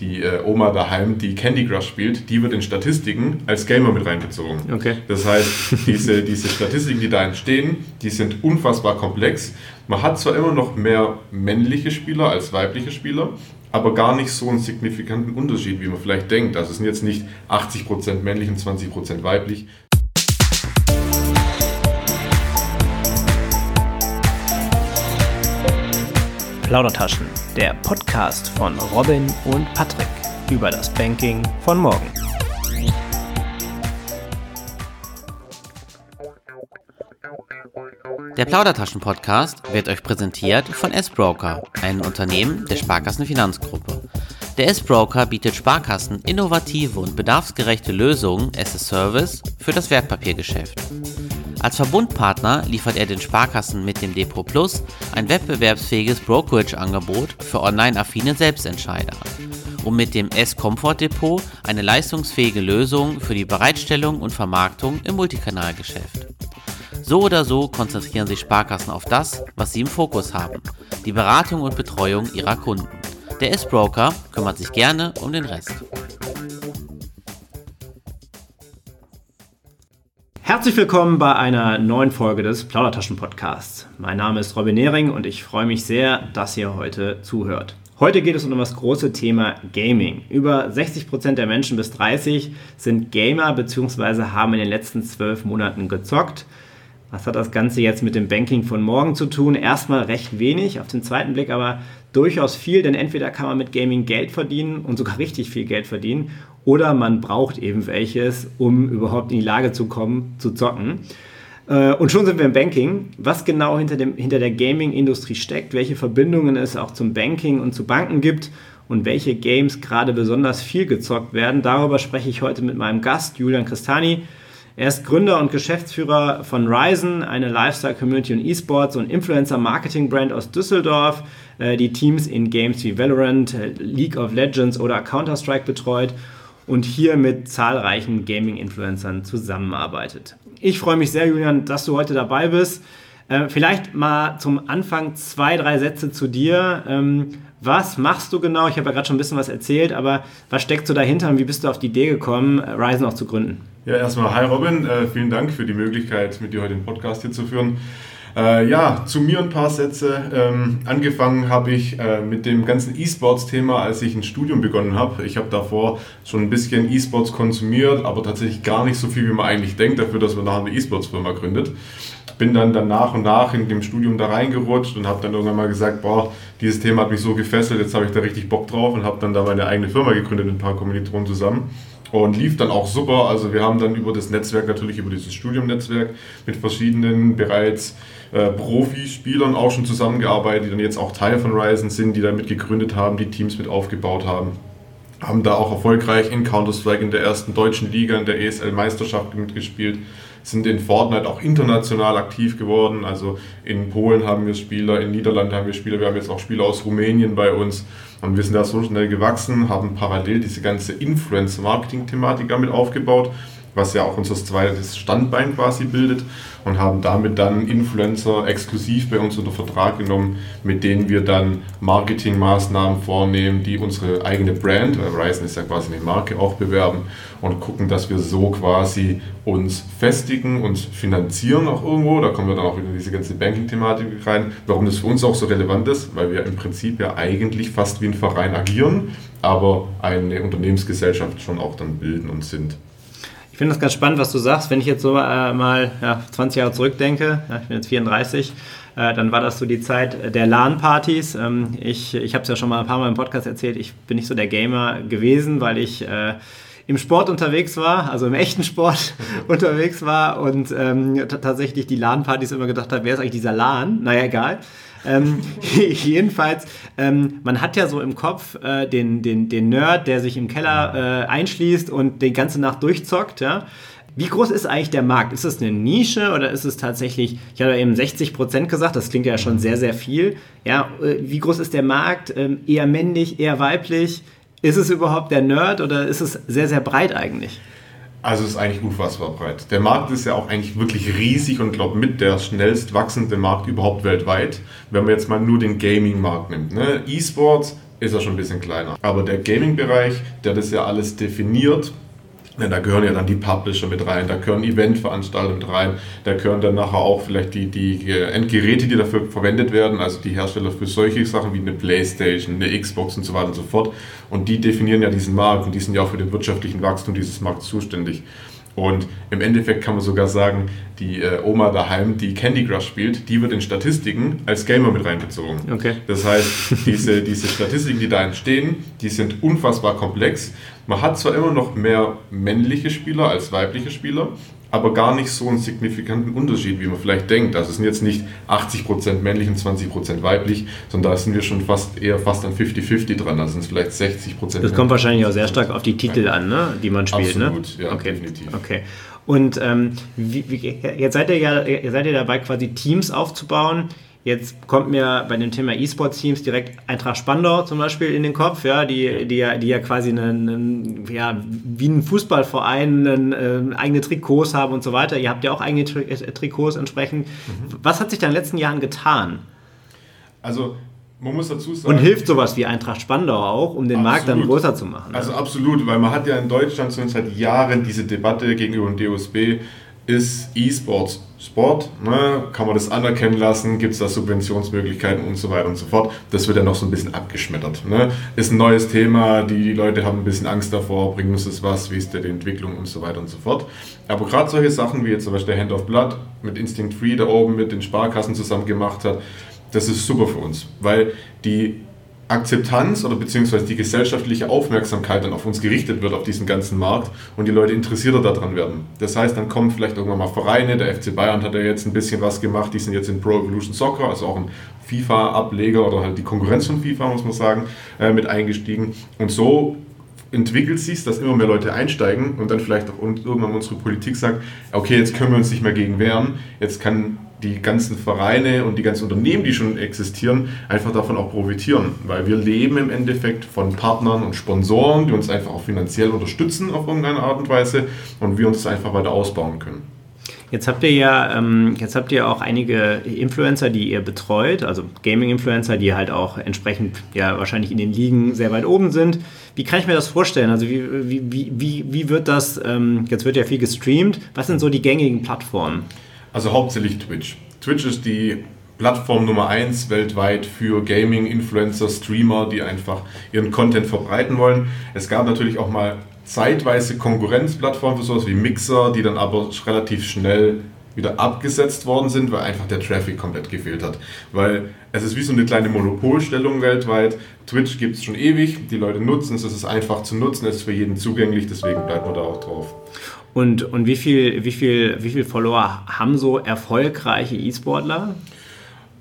die äh, Oma daheim, die Candy Crush spielt, die wird in Statistiken als Gamer mit reingezogen. Okay. Das heißt, diese, diese Statistiken, die da entstehen, die sind unfassbar komplex. Man hat zwar immer noch mehr männliche Spieler als weibliche Spieler, aber gar nicht so einen signifikanten Unterschied, wie man vielleicht denkt. Also es sind jetzt nicht 80% männlich und 20% weiblich. Plaudertaschen, der Podcast von Robin und Patrick über das Banking von morgen. Der Plaudertaschen-Podcast wird euch präsentiert von S-Broker, einem Unternehmen der Sparkassenfinanzgruppe. Der S-Broker bietet Sparkassen innovative und bedarfsgerechte Lösungen as a Service für das Wertpapiergeschäft. Als Verbundpartner liefert er den Sparkassen mit dem Depot Plus ein wettbewerbsfähiges Brokerage-Angebot für online-affine Selbstentscheider und mit dem S-Comfort Depot eine leistungsfähige Lösung für die Bereitstellung und Vermarktung im Multikanalgeschäft. So oder so konzentrieren sich Sparkassen auf das, was sie im Fokus haben, die Beratung und Betreuung ihrer Kunden. Der S-Broker kümmert sich gerne um den Rest. Herzlich willkommen bei einer neuen Folge des Plaudertaschen-Podcasts. Mein Name ist Robin Nehring und ich freue mich sehr, dass ihr heute zuhört. Heute geht es um das große Thema Gaming. Über 60% der Menschen bis 30 sind Gamer bzw. haben in den letzten zwölf Monaten gezockt. Was hat das Ganze jetzt mit dem Banking von morgen zu tun? Erstmal recht wenig, auf den zweiten Blick aber durchaus viel, denn entweder kann man mit Gaming Geld verdienen und sogar richtig viel Geld verdienen oder man braucht eben welches, um überhaupt in die Lage zu kommen, zu zocken. Äh, und schon sind wir im Banking. Was genau hinter, dem, hinter der Gaming-Industrie steckt, welche Verbindungen es auch zum Banking und zu Banken gibt und welche Games gerade besonders viel gezockt werden, darüber spreche ich heute mit meinem Gast Julian Christani. Er ist Gründer und Geschäftsführer von Ryzen, eine Lifestyle-Community und E-Sports- und Influencer-Marketing-Brand aus Düsseldorf, äh, die Teams in Games wie Valorant, äh, League of Legends oder Counter-Strike betreut und hier mit zahlreichen Gaming-Influencern zusammenarbeitet. Ich freue mich sehr, Julian, dass du heute dabei bist. Äh, vielleicht mal zum Anfang zwei, drei Sätze zu dir. Ähm, was machst du genau? Ich habe ja gerade schon ein bisschen was erzählt, aber was steckt so dahinter und wie bist du auf die Idee gekommen, Ryzen auch zu gründen? Ja, erstmal hi Robin, äh, vielen Dank für die Möglichkeit, mit dir heute den Podcast hier zu führen. Äh, ja, zu mir ein paar Sätze. Ähm, angefangen habe ich äh, mit dem ganzen E-Sports-Thema, als ich ein Studium begonnen habe. Ich habe davor schon ein bisschen E-Sports konsumiert, aber tatsächlich gar nicht so viel, wie man eigentlich denkt, dafür, dass man nachher eine E-Sports-Firma gründet. Bin dann, dann nach und nach in dem Studium da reingerutscht und habe dann irgendwann mal gesagt, boah, dieses Thema hat mich so gefesselt, jetzt habe ich da richtig Bock drauf und habe dann da meine eigene Firma gegründet mit ein paar Kommilitonen zusammen und lief dann auch super. Also wir haben dann über das Netzwerk, natürlich über dieses Studiumnetzwerk mit verschiedenen bereits äh, Profispielern auch schon zusammengearbeitet, die dann jetzt auch Teil von Ryzen sind, die damit gegründet haben, die Teams mit aufgebaut haben. Haben da auch erfolgreich in Counter-Strike in der ersten deutschen Liga, in der ESL-Meisterschaft mitgespielt sind in Fortnite auch international aktiv geworden. Also in Polen haben wir Spieler, in Niederlanden haben wir Spieler, wir haben jetzt auch Spieler aus Rumänien bei uns. Und wir sind da so schnell gewachsen, haben parallel diese ganze Influence-Marketing-Thematik damit aufgebaut was ja auch unser zweites Standbein quasi bildet und haben damit dann Influencer exklusiv bei uns unter Vertrag genommen, mit denen wir dann Marketingmaßnahmen vornehmen, die unsere eigene Brand, weil Ryzen ist ja quasi eine Marke, auch bewerben und gucken, dass wir so quasi uns festigen und finanzieren auch irgendwo. Da kommen wir dann auch wieder in diese ganze Banking-Thematik rein. Warum das für uns auch so relevant ist, weil wir im Prinzip ja eigentlich fast wie ein Verein agieren, aber eine Unternehmensgesellschaft schon auch dann bilden und sind. Ich finde das ganz spannend, was du sagst. Wenn ich jetzt so äh, mal ja, 20 Jahre zurückdenke, ja, ich bin jetzt 34, äh, dann war das so die Zeit der LAN-Partys. Ähm, ich ich habe es ja schon mal ein paar Mal im Podcast erzählt, ich bin nicht so der Gamer gewesen, weil ich äh, im Sport unterwegs war, also im echten Sport unterwegs war und ähm, tatsächlich die LAN-Partys immer gedacht habe, wer ist eigentlich dieser LAN? Naja, egal. Ähm, jedenfalls, ähm, man hat ja so im Kopf äh, den, den, den Nerd, der sich im Keller äh, einschließt und die ganze Nacht durchzockt, ja. Wie groß ist eigentlich der Markt? Ist es eine Nische oder ist es tatsächlich, ich habe ja eben 60 Prozent gesagt, das klingt ja schon sehr, sehr viel. Ja, äh, wie groß ist der Markt? Ähm, eher männlich, eher weiblich? Ist es überhaupt der Nerd oder ist es sehr, sehr breit eigentlich? Also ist eigentlich unfassbar breit. Der Markt ist ja auch eigentlich wirklich riesig und glaube mit der schnellst wachsende Markt überhaupt weltweit, wenn man jetzt mal nur den Gaming-Markt nimmt. Ne? E-Sports ist er schon ein bisschen kleiner. Aber der Gaming-Bereich, der das ja alles definiert, ja, da gehören ja dann die Publisher mit rein, da gehören Eventveranstalter mit rein, da gehören dann nachher auch vielleicht die, die Endgeräte, die dafür verwendet werden, also die Hersteller für solche Sachen wie eine Playstation, eine Xbox und so weiter und so fort. Und die definieren ja diesen Markt und die sind ja auch für den wirtschaftlichen Wachstum dieses Markts zuständig. Und im Endeffekt kann man sogar sagen, die äh, Oma daheim, die Candy Crush spielt, die wird in Statistiken als Gamer mit reinbezogen. Okay. Das heißt, diese, diese Statistiken, die da entstehen, die sind unfassbar komplex. Man hat zwar immer noch mehr männliche Spieler als weibliche Spieler, aber gar nicht so einen signifikanten Unterschied, wie man vielleicht denkt. Also es sind jetzt nicht 80% männlich und 20% weiblich, sondern da sind wir schon fast eher fast an 50-50 dran. Also sind es vielleicht 60%. Das kommt wahrscheinlich auch sehr stark auf die Titel an, ne? die man spielt. Ne? Absolut, ne? ja, okay. definitiv. Okay. Und ähm, wie, wie, jetzt seid ihr ja seid ihr dabei, quasi Teams aufzubauen, Jetzt kommt mir bei dem Thema E-Sport-Teams direkt Eintracht Spandau zum Beispiel in den Kopf, ja, die, die, ja, die ja quasi einen, einen, ja, wie ein Fußballverein einen, äh, eigene Trikots haben und so weiter. Ihr habt ja auch eigene Tri äh, Trikots entsprechend. Mhm. Was hat sich da in den letzten Jahren getan? Also man muss dazu sagen. Und hilft sowas wie Eintracht Spandau auch, um den absolut. Markt dann größer zu machen? Also absolut, weil man hat ja in Deutschland schon seit Jahren diese Debatte gegenüber dem DOSB, ist E-Sports Sport, ne, kann man das anerkennen lassen, gibt es da Subventionsmöglichkeiten und so weiter und so fort. Das wird ja noch so ein bisschen abgeschmettert. Ne? Ist ein neues Thema, die Leute haben ein bisschen Angst davor, bringen uns das was, wie ist denn die Entwicklung und so weiter und so fort. Aber gerade solche Sachen wie jetzt zum Beispiel der Hand of Blood mit Instinct Free da oben mit den Sparkassen zusammen gemacht hat, das ist super für uns, weil die Akzeptanz oder beziehungsweise die gesellschaftliche Aufmerksamkeit dann auf uns gerichtet wird, auf diesen ganzen Markt und die Leute interessierter daran werden. Das heißt, dann kommen vielleicht irgendwann mal Vereine, der FC Bayern hat ja jetzt ein bisschen was gemacht, die sind jetzt in Pro Evolution Soccer, also auch ein FIFA-Ableger oder halt die Konkurrenz von FIFA, muss man sagen, äh, mit eingestiegen. Und so entwickelt sich dass immer mehr Leute einsteigen und dann vielleicht auch irgendwann unsere Politik sagt, okay, jetzt können wir uns nicht mehr gegen wehren, jetzt kann die ganzen Vereine und die ganzen Unternehmen, die schon existieren, einfach davon auch profitieren. Weil wir leben im Endeffekt von Partnern und Sponsoren, die uns einfach auch finanziell unterstützen auf irgendeine Art und Weise und wir uns das einfach weiter ausbauen können. Jetzt habt ihr ja, ähm, jetzt habt ihr auch einige Influencer, die ihr betreut, also Gaming-Influencer, die halt auch entsprechend ja wahrscheinlich in den Ligen sehr weit oben sind. Wie kann ich mir das vorstellen? Also wie, wie, wie, wie wird das, ähm, jetzt wird ja viel gestreamt, was sind so die gängigen Plattformen? Also hauptsächlich Twitch. Twitch ist die Plattform Nummer 1 weltweit für Gaming, Influencer, Streamer, die einfach ihren Content verbreiten wollen. Es gab natürlich auch mal zeitweise Konkurrenzplattformen für sowas wie Mixer, die dann aber relativ schnell wieder abgesetzt worden sind, weil einfach der Traffic komplett gefehlt hat. Weil es ist wie so eine kleine Monopolstellung weltweit. Twitch gibt es schon ewig, die Leute nutzen es, es ist einfach zu nutzen, es ist für jeden zugänglich, deswegen bleibt man da auch drauf. Und, und wie, viel, wie, viel, wie viel Follower haben so erfolgreiche E-Sportler?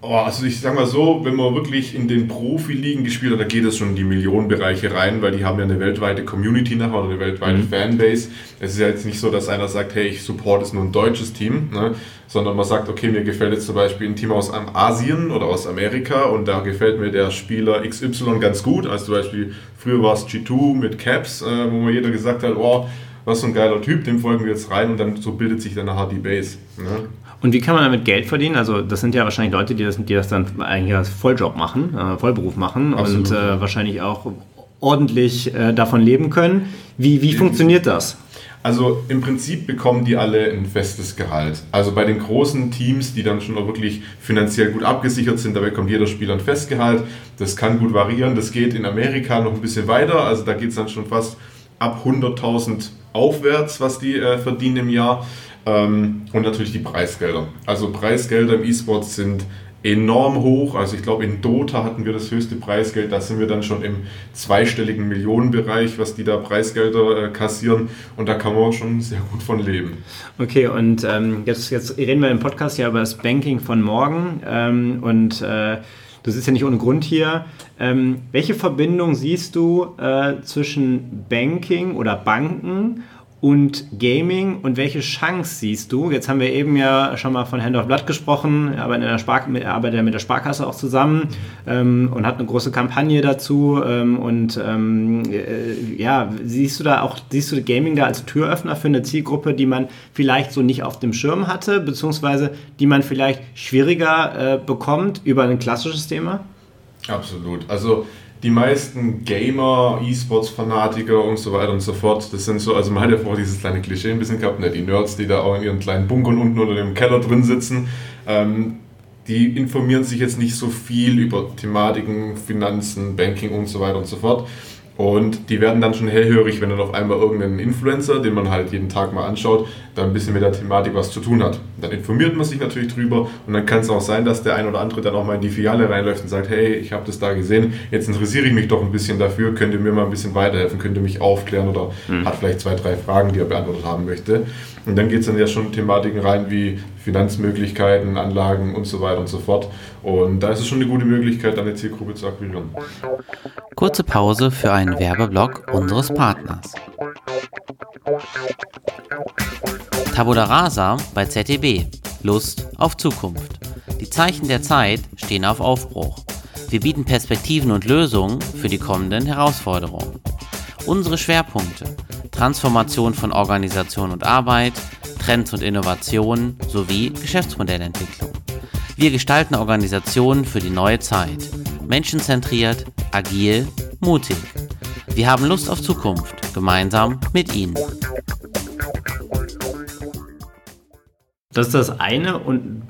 Oh, also ich sag mal so, wenn man wirklich in den Profiligen gespielt hat, da geht es schon in die Millionenbereiche rein, weil die haben ja eine weltweite Community nachher oder eine weltweite mhm. Fanbase. Es ist ja jetzt nicht so, dass einer sagt, hey, ich support es nur ein deutsches Team, ne? sondern man sagt, okay, mir gefällt jetzt zum Beispiel ein Team aus Asien oder aus Amerika und da gefällt mir der Spieler XY ganz gut. Also zum Beispiel, früher war es G2 mit Caps, äh, wo mir jeder gesagt hat, oh, was so ein geiler Typ, dem folgen wir jetzt rein und dann so bildet sich dann nachher die Base. Ne? Und wie kann man damit Geld verdienen? Also das sind ja wahrscheinlich Leute, die das, die das dann eigentlich als Volljob machen, äh, Vollberuf machen Absolut. und äh, wahrscheinlich auch ordentlich äh, davon leben können. Wie, wie funktioniert das? Also im Prinzip bekommen die alle ein festes Gehalt. Also bei den großen Teams, die dann schon auch wirklich finanziell gut abgesichert sind, da bekommt jeder Spieler ein Festgehalt. Das kann gut variieren. Das geht in Amerika noch ein bisschen weiter. Also da geht es dann schon fast ab 100.000 aufwärts, was die äh, verdienen im Jahr. Ähm, und natürlich die Preisgelder. Also Preisgelder im E-Sport sind enorm hoch. Also ich glaube, in Dota hatten wir das höchste Preisgeld. Da sind wir dann schon im zweistelligen Millionenbereich, was die da Preisgelder äh, kassieren. Und da kann man schon sehr gut von leben. Okay, und ähm, jetzt, jetzt reden wir im Podcast ja über das Banking von morgen. Ähm, und äh, das ist ja nicht ohne Grund hier. Ähm, welche Verbindung siehst du äh, zwischen Banking oder Banken und Gaming und welche Chance siehst du? Jetzt haben wir eben ja schon mal von Hand of Blood gesprochen, er arbeitet, der Spar arbeitet mit der Sparkasse auch zusammen ähm, und hat eine große Kampagne dazu. Ähm, und ähm, äh, ja, siehst du da auch, siehst du Gaming da als Türöffner für eine Zielgruppe, die man vielleicht so nicht auf dem Schirm hatte, beziehungsweise die man vielleicht schwieriger äh, bekommt über ein klassisches Thema? Absolut. Also die meisten Gamer, E-Sports-Fanatiker und so weiter und so fort, das sind so, also man hat ja vorher dieses kleine Klischee ein bisschen gehabt, ne? die Nerds, die da auch in ihren kleinen Bunkern unten unter dem Keller drin sitzen, ähm, die informieren sich jetzt nicht so viel über Thematiken, Finanzen, Banking und so weiter und so fort. Und die werden dann schon hellhörig, wenn dann auf einmal irgendein Influencer, den man halt jeden Tag mal anschaut, da ein bisschen mit der Thematik was zu tun hat. Dann informiert man sich natürlich drüber und dann kann es auch sein, dass der ein oder andere dann auch mal in die Filiale reinläuft und sagt, hey, ich habe das da gesehen, jetzt interessiere ich mich doch ein bisschen dafür, könnt ihr mir mal ein bisschen weiterhelfen, könnt ihr mich aufklären oder mhm. hat vielleicht zwei, drei Fragen, die er beantwortet haben möchte. Und dann geht es dann ja schon Thematiken rein wie Finanzmöglichkeiten, Anlagen und so weiter und so fort. Und da ist es schon eine gute Möglichkeit, eine Zielgruppe zu akquirieren. Kurze Pause für einen Werbeblock unseres Partners. Tabula Rasa bei ZDB. Lust auf Zukunft. Die Zeichen der Zeit stehen auf Aufbruch. Wir bieten Perspektiven und Lösungen für die kommenden Herausforderungen. Unsere Schwerpunkte Transformation von Organisation und Arbeit, Trends und Innovationen sowie Geschäftsmodellentwicklung. Wir gestalten Organisationen für die neue Zeit. Menschenzentriert, agil, mutig. Wir haben Lust auf Zukunft, gemeinsam mit Ihnen. Das ist das eine und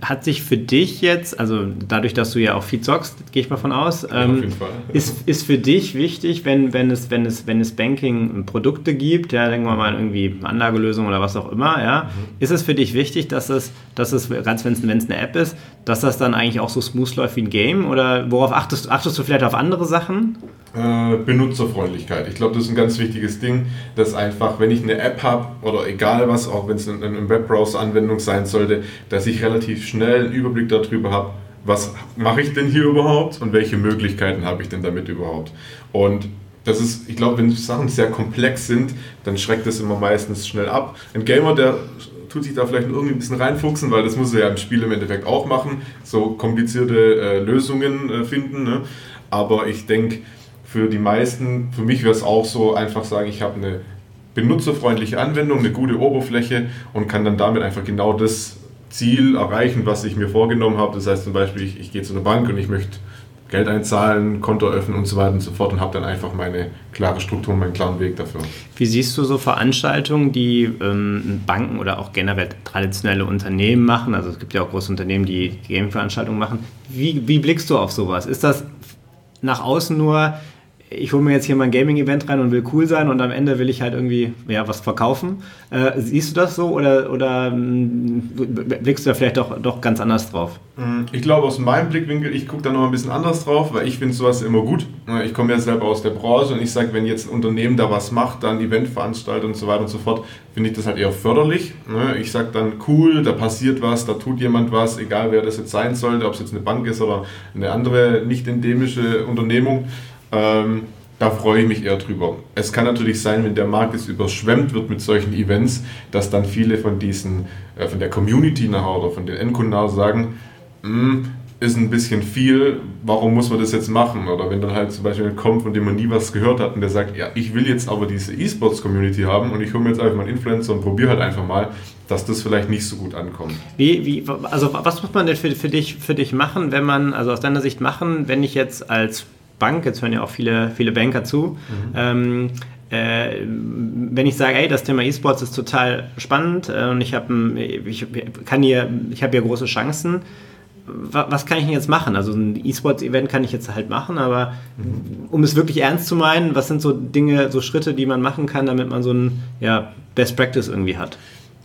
hat sich für dich jetzt, also dadurch, dass du ja auch viel zockst, gehe ich mal von aus, ja, ähm, ist, ist für dich wichtig, wenn, wenn, es, wenn, es, wenn es Banking-Produkte gibt, ja, denken wir mal irgendwie Anlagelösungen oder was auch immer, ja, mhm. ist es für dich wichtig, dass es, dass es gerade wenn es eine App ist, dass das dann eigentlich auch so smooth läuft wie ein Game oder worauf achtest, achtest du vielleicht auf andere Sachen? Äh, Benutzerfreundlichkeit. Ich glaube, das ist ein ganz wichtiges Ding, dass einfach, wenn ich eine App habe oder egal was, auch wenn es eine, eine Webbrowser-Anwendung sein sollte, dass ich relativ schnell einen Überblick darüber habe, was mache ich denn hier überhaupt und welche Möglichkeiten habe ich denn damit überhaupt. Und das ist, ich glaube, wenn Sachen sehr komplex sind, dann schreckt das immer meistens schnell ab. Ein Gamer, der tut sich da vielleicht irgendwie ein bisschen reinfuchsen, weil das muss er ja im Spiel im Endeffekt auch machen, so komplizierte äh, Lösungen äh, finden. Ne? Aber ich denke, für die meisten, für mich wäre es auch so, einfach sagen, ich habe eine benutzerfreundliche Anwendung, eine gute Oberfläche und kann dann damit einfach genau das Ziel erreichen, was ich mir vorgenommen habe. Das heißt zum Beispiel, ich, ich gehe zu einer Bank und ich möchte Geld einzahlen, Konto öffnen und so weiter und so fort und habe dann einfach meine klare Struktur, meinen klaren Weg dafür. Wie siehst du so Veranstaltungen, die ähm, Banken oder auch generell traditionelle Unternehmen machen? Also es gibt ja auch große Unternehmen, die Gaming-Veranstaltungen machen. Wie, wie blickst du auf sowas? Ist das nach außen nur ich hole mir jetzt hier mein Gaming-Event rein und will cool sein und am Ende will ich halt irgendwie ja, was verkaufen. Äh, siehst du das so oder, oder mm, blickst du da vielleicht doch, doch ganz anders drauf? Mm, ich glaube, aus meinem Blickwinkel, ich gucke da noch ein bisschen anders drauf, weil ich finde sowas immer gut. Ich komme ja selber aus der Branche und ich sage, wenn jetzt ein Unternehmen da was macht, dann Event veranstaltet und so weiter und so fort, finde ich das halt eher förderlich. Ich sage dann, cool, da passiert was, da tut jemand was, egal wer das jetzt sein sollte, ob es jetzt eine Bank ist oder eine andere nicht endemische Unternehmung. Ähm, da freue ich mich eher drüber. Es kann natürlich sein, wenn der Markt jetzt überschwemmt wird mit solchen Events, dass dann viele von diesen, äh, von der Community nachher oder von den Endkunden nachher sagen, hm, ist ein bisschen viel, warum muss man das jetzt machen? Oder wenn dann halt zum Beispiel kommt, von dem man nie was gehört hat und der sagt, ja, ich will jetzt aber diese E-Sports-Community haben und ich hole mir jetzt einfach mal einen Influencer und probiere halt einfach mal, dass das vielleicht nicht so gut ankommt. Wie, wie, also was muss man denn für, für, dich, für dich machen, wenn man, also aus deiner Sicht machen, wenn ich jetzt als Bank, jetzt hören ja auch viele, viele Banker zu, mhm. ähm, äh, wenn ich sage, ey, das Thema E-Sports ist total spannend äh, und ich habe ich kann hier, ich habe hier große Chancen, was kann ich denn jetzt machen? Also ein E-Sports-Event kann ich jetzt halt machen, aber mhm. um es wirklich ernst zu meinen, was sind so Dinge, so Schritte, die man machen kann, damit man so ein ja, Best Practice irgendwie hat?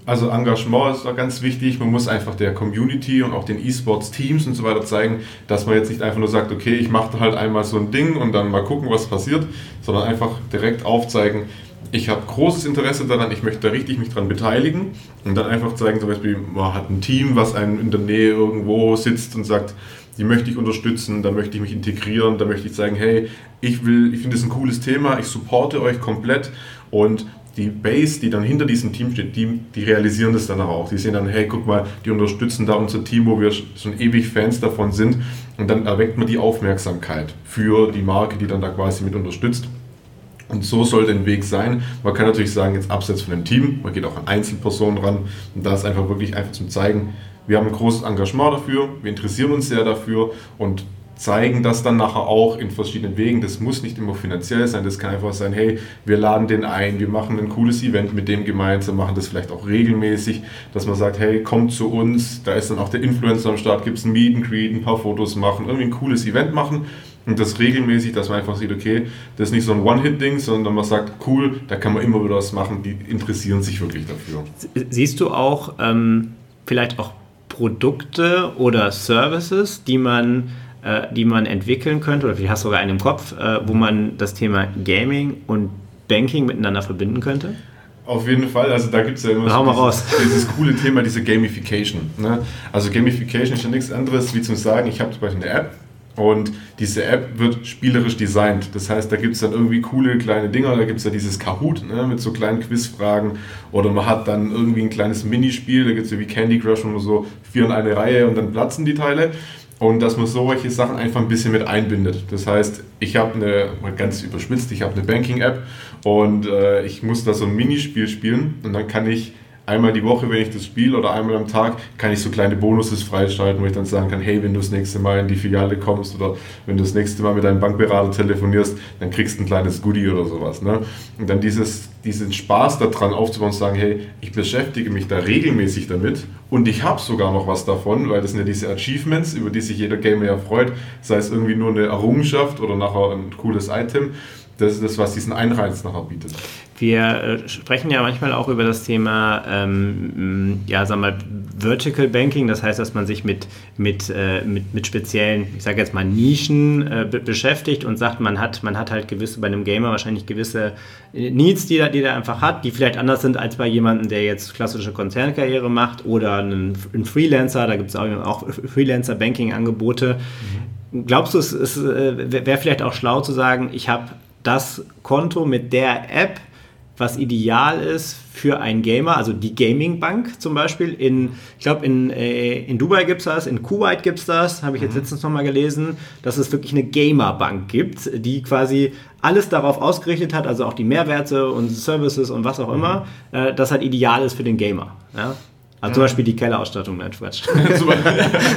Also Engagement ist auch ganz wichtig. Man muss einfach der Community und auch den E-Sports-Teams und so weiter zeigen, dass man jetzt nicht einfach nur sagt, okay, ich mache halt einmal so ein Ding und dann mal gucken, was passiert, sondern einfach direkt aufzeigen, ich habe großes Interesse daran, ich möchte da richtig mich dran beteiligen und dann einfach zeigen, zum Beispiel, man hat ein Team, was einem in der Nähe irgendwo sitzt und sagt, die möchte ich unterstützen, da möchte ich mich integrieren, da möchte ich sagen, hey, ich will, ich finde das ein cooles Thema, ich supporte euch komplett und die Base, die dann hinter diesem Team steht, die, die realisieren das dann auch. Die sehen dann, hey, guck mal, die unterstützen da unser Team, wo wir schon ewig Fans davon sind. Und dann erweckt man die Aufmerksamkeit für die Marke, die dann da quasi mit unterstützt. Und so soll der Weg sein. Man kann natürlich sagen, jetzt abseits von dem Team, man geht auch an Einzelpersonen ran. Und da ist einfach wirklich einfach zum Zeigen, wir haben ein großes Engagement dafür, wir interessieren uns sehr dafür und zeigen das dann nachher auch in verschiedenen Wegen. Das muss nicht immer finanziell sein, das kann einfach sein, hey, wir laden den ein, wir machen ein cooles Event mit dem gemeinsam, machen das vielleicht auch regelmäßig, dass man sagt, hey, kommt zu uns, da ist dann auch der Influencer am Start, gibt es ein Meet and Greet, ein paar Fotos machen, irgendwie ein cooles Event machen und das regelmäßig, dass man einfach sieht, okay, das ist nicht so ein One-Hit-Ding, sondern man sagt, cool, da kann man immer wieder was machen, die interessieren sich wirklich dafür. Siehst du auch ähm, vielleicht auch Produkte oder Services, die man die man entwickeln könnte, oder vielleicht hast du sogar einen im Kopf, äh, wo man das Thema Gaming und Banking miteinander verbinden könnte? Auf jeden Fall, also da gibt es ja immer so dieses, dieses, coole Thema, diese Gamification. Ne? Also Gamification ist ja nichts anderes, wie zu sagen, ich habe zum Beispiel eine App und diese App wird spielerisch designt. Das heißt, da gibt es dann irgendwie coole kleine Dinger, da gibt es ja dieses Kahoot ne, mit so kleinen Quizfragen oder man hat dann irgendwie ein kleines Minispiel, da gibt es ja wie Candy Crush und so vier in eine Reihe und dann platzen die Teile und dass man solche Sachen einfach ein bisschen mit einbindet. Das heißt, ich habe eine, mal ganz überspitzt, ich habe eine Banking-App und äh, ich muss da so ein Minispiel spielen und dann kann ich einmal die Woche, wenn ich das spiele oder einmal am Tag, kann ich so kleine Bonuses freischalten, wo ich dann sagen kann, hey, wenn du das nächste Mal in die Filiale kommst oder wenn du das nächste Mal mit deinem Bankberater telefonierst, dann kriegst du ein kleines Goodie oder sowas. Ne? Und dann dieses, diesen Spaß daran aufzubauen und sagen, hey, ich beschäftige mich da regelmäßig damit und ich habe sogar noch was davon, weil das sind ja diese Achievements, über die sich jeder Gamer ja freut, sei es irgendwie nur eine Errungenschaft oder nachher ein cooles Item. Das ist das, was diesen Einreiz nachher bietet. Wir äh, sprechen ja manchmal auch über das Thema, ähm, ja, wir mal, Vertical Banking, das heißt, dass man sich mit, mit, äh, mit, mit speziellen, ich sage jetzt mal Nischen äh, beschäftigt und sagt, man hat, man hat halt gewisse, bei einem Gamer wahrscheinlich gewisse äh, Needs, die er, die er einfach hat, die vielleicht anders sind als bei jemandem, der jetzt klassische Konzernkarriere macht oder einen, einen Freelancer, da gibt es auch, auch Freelancer-Banking-Angebote. Mhm. Glaubst du, es, es äh, wäre vielleicht auch schlau zu sagen, ich habe das Konto mit der App, was ideal ist für einen Gamer, also die Gaming Bank zum Beispiel. In, ich glaube, in, äh, in Dubai gibt es das, in Kuwait gibt es das, habe ich jetzt mhm. letztens nochmal gelesen, dass es wirklich eine Gamer Bank gibt, die quasi alles darauf ausgerichtet hat, also auch die Mehrwerte und Services und was auch immer, mhm. äh, das halt ideal ist für den Gamer. Ja? Also zum Beispiel die Kellerausstattung, nein, Quatsch.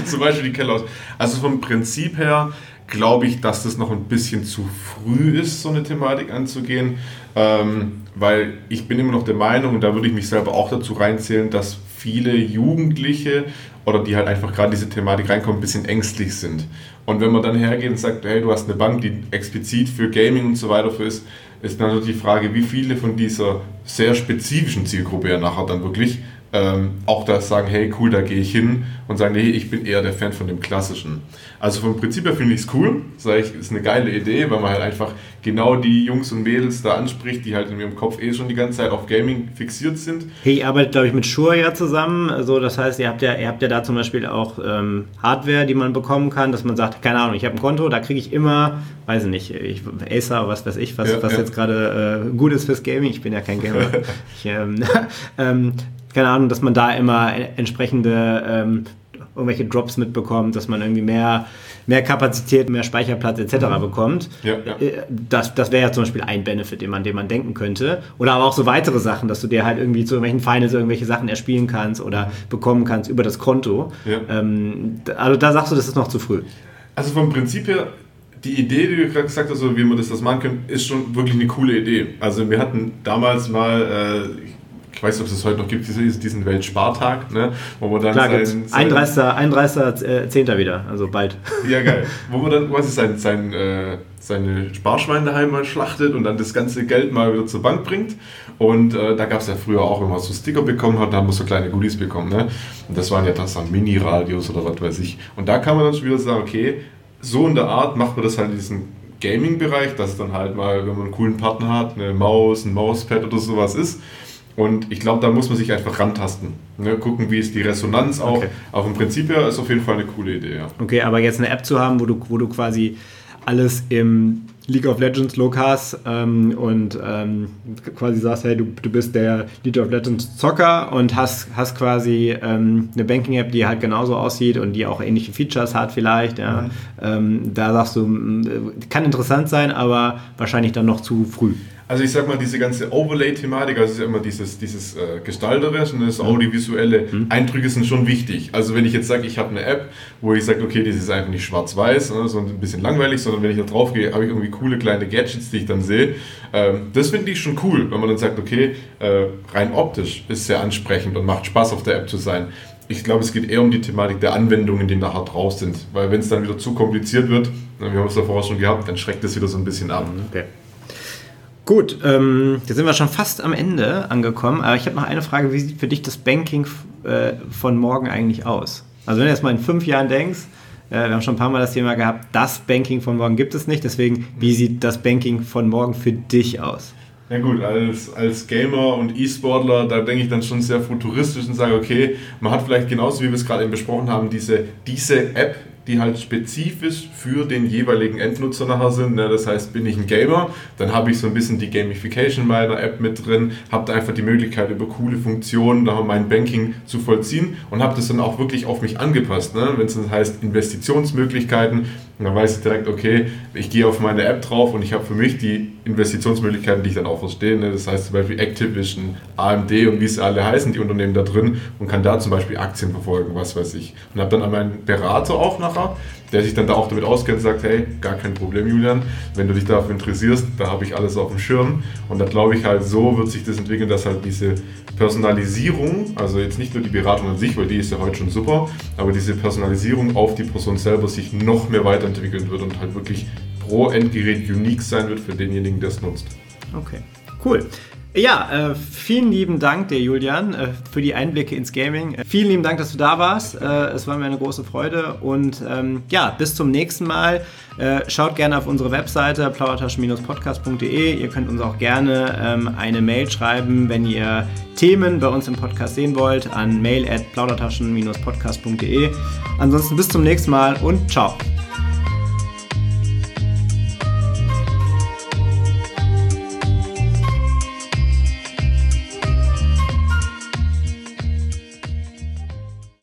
zum, Beispiel die Kellerausstattung. Also vom Prinzip her glaube ich, dass das noch ein bisschen zu früh ist, so eine Thematik anzugehen, ähm, weil ich bin immer noch der Meinung, und da würde ich mich selber auch dazu reinzählen, dass viele Jugendliche oder die halt einfach gerade diese Thematik reinkommen, ein bisschen ängstlich sind. Und wenn man dann hergeht und sagt, hey, du hast eine Bank, die explizit für Gaming und so weiter für ist, ist dann natürlich die Frage, wie viele von dieser sehr spezifischen Zielgruppe ja nachher dann wirklich ähm, auch das sagen, hey cool, da gehe ich hin und sagen, nee, ich bin eher der Fan von dem Klassischen. Also vom Prinzip her finde ich es cool, sage ich, ist eine geile Idee, weil man halt einfach genau die Jungs und Mädels da anspricht, die halt in ihrem Kopf eh schon die ganze Zeit auf Gaming fixiert sind. Hey, ihr arbeitet, glaube ich, mit Shure ja zusammen, also das heißt, ihr habt ja, ihr habt ja da zum Beispiel auch ähm, Hardware, die man bekommen kann, dass man sagt, keine Ahnung, ich habe ein Konto, da kriege ich immer, weiß ich nicht, ich, Acer, was weiß ich, was, ja, was ja. jetzt gerade äh, gut ist fürs Gaming, ich bin ja kein Gamer. ich, ähm, ähm, keine Ahnung, dass man da immer entsprechende ähm, irgendwelche Drops mitbekommt, dass man irgendwie mehr, mehr Kapazität, mehr Speicherplatz etc. Mhm. bekommt. Ja, ja. Äh, das, das wäre ja zum Beispiel ein Benefit, den man, den man denken könnte. Oder aber auch so weitere Sachen, dass du dir halt irgendwie zu irgendwelchen Finals irgendwelche Sachen erspielen kannst oder bekommen kannst über das Konto. Ja. Ähm, also da sagst du, das ist noch zu früh. Also vom Prinzip her die Idee, die du gerade gesagt hast, wie man das, das machen könnte, ist schon wirklich eine coole Idee. Also wir hatten damals mal, äh, ich weiß nicht, ob es heute noch gibt, diesen Weltspartag, ne? wo man dann Klar, sein, sein 31. 31. Äh, wieder, also bald. Ja, geil. Wo man dann quasi sein, sein, äh, seine Sparschweine daheim mal schlachtet und dann das ganze Geld mal wieder zur Bank bringt. Und äh, da gab es ja früher auch, wenn man so Sticker bekommen hat, da haben wir so kleine Goodies bekommen. Ne? Und das waren ja das dann Mini-Radios oder was weiß ich. Und da kann man dann schon wieder sagen, okay, so in der Art macht man das halt in diesem Gaming-Bereich, dass dann halt mal, wenn man einen coolen Partner hat, eine Maus, ein Mauspad oder sowas ist, und ich glaube, da muss man sich einfach rantasten. Ne? Gucken, wie ist die Resonanz auch. Okay. Auch im Prinzip her ist auf jeden Fall eine coole Idee. Ja. Okay, aber jetzt eine App zu haben, wo du, wo du quasi alles im League of Legends Look hast ähm, und ähm, quasi sagst, hey, du, du bist der League of Legends Zocker und hast, hast quasi ähm, eine Banking-App, die halt genauso aussieht und die auch ähnliche Features hat vielleicht. Ja. Mhm. Ähm, da sagst du, kann interessant sein, aber wahrscheinlich dann noch zu früh. Also ich sag mal, diese ganze Overlay-Thematik, also es ist ja immer dieses, dieses äh, Gestalterische und das audiovisuelle mhm. Eindrücke sind schon wichtig. Also wenn ich jetzt sage, ich habe eine App, wo ich sage, okay, das ist einfach nicht schwarz-weiß, ne, so ein bisschen langweilig, sondern wenn ich da drauf gehe, habe ich irgendwie coole kleine Gadgets, die ich dann sehe. Ähm, das finde ich schon cool, wenn man dann sagt, okay, äh, rein optisch ist sehr ansprechend und macht Spaß auf der App zu sein. Ich glaube, es geht eher um die Thematik der Anwendungen, die nachher drauf sind. Weil wenn es dann wieder zu kompliziert wird, wir haben es ja vorher schon gehabt, dann schreckt es wieder so ein bisschen ab. Okay. Gut, ähm, jetzt sind wir schon fast am Ende angekommen, aber ich habe noch eine Frage, wie sieht für dich das Banking äh, von morgen eigentlich aus? Also wenn du jetzt mal in fünf Jahren denkst, äh, wir haben schon ein paar Mal das Thema gehabt, das Banking von morgen gibt es nicht, deswegen, wie sieht das Banking von morgen für dich aus? Ja gut, als, als Gamer und E-Sportler, da denke ich dann schon sehr futuristisch und sage, okay, man hat vielleicht genauso, wie wir es gerade eben besprochen haben, diese, diese App, die halt spezifisch für den jeweiligen Endnutzer nachher sind. Ne? Das heißt, bin ich ein Gamer, dann habe ich so ein bisschen die Gamification meiner App mit drin, habe da einfach die Möglichkeit, über coole Funktionen da mein Banking zu vollziehen und habe das dann auch wirklich auf mich angepasst. Ne? Wenn es dann heißt Investitionsmöglichkeiten, dann weiß ich direkt, okay, ich gehe auf meine App drauf und ich habe für mich die Investitionsmöglichkeiten, die ich dann auch verstehe. Ne? Das heißt zum Beispiel Activision, AMD und wie sie alle heißen, die Unternehmen da drin und kann da zum Beispiel Aktien verfolgen, was weiß ich. Und habe dann an meinen Berater auch nach Fachfahrer, der sich dann da auch damit auskennt und sagt, hey, gar kein Problem, Julian, wenn du dich dafür interessierst, da habe ich alles auf dem Schirm. Und da glaube ich halt, so wird sich das entwickeln, dass halt diese Personalisierung, also jetzt nicht nur die Beratung an sich, weil die ist ja heute schon super, aber diese Personalisierung auf die Person selber sich noch mehr weiterentwickeln wird und halt wirklich pro Endgerät unique sein wird für denjenigen, der es nutzt. Okay, cool. Ja, äh, vielen lieben Dank dir, Julian, äh, für die Einblicke ins Gaming. Äh, vielen lieben Dank, dass du da warst. Äh, es war mir eine große Freude. Und ähm, ja, bis zum nächsten Mal. Äh, schaut gerne auf unsere Webseite plaudertaschen-podcast.de. Ihr könnt uns auch gerne ähm, eine Mail schreiben, wenn ihr Themen bei uns im Podcast sehen wollt, an mail at plaudertaschen-podcast.de. Ansonsten bis zum nächsten Mal und ciao.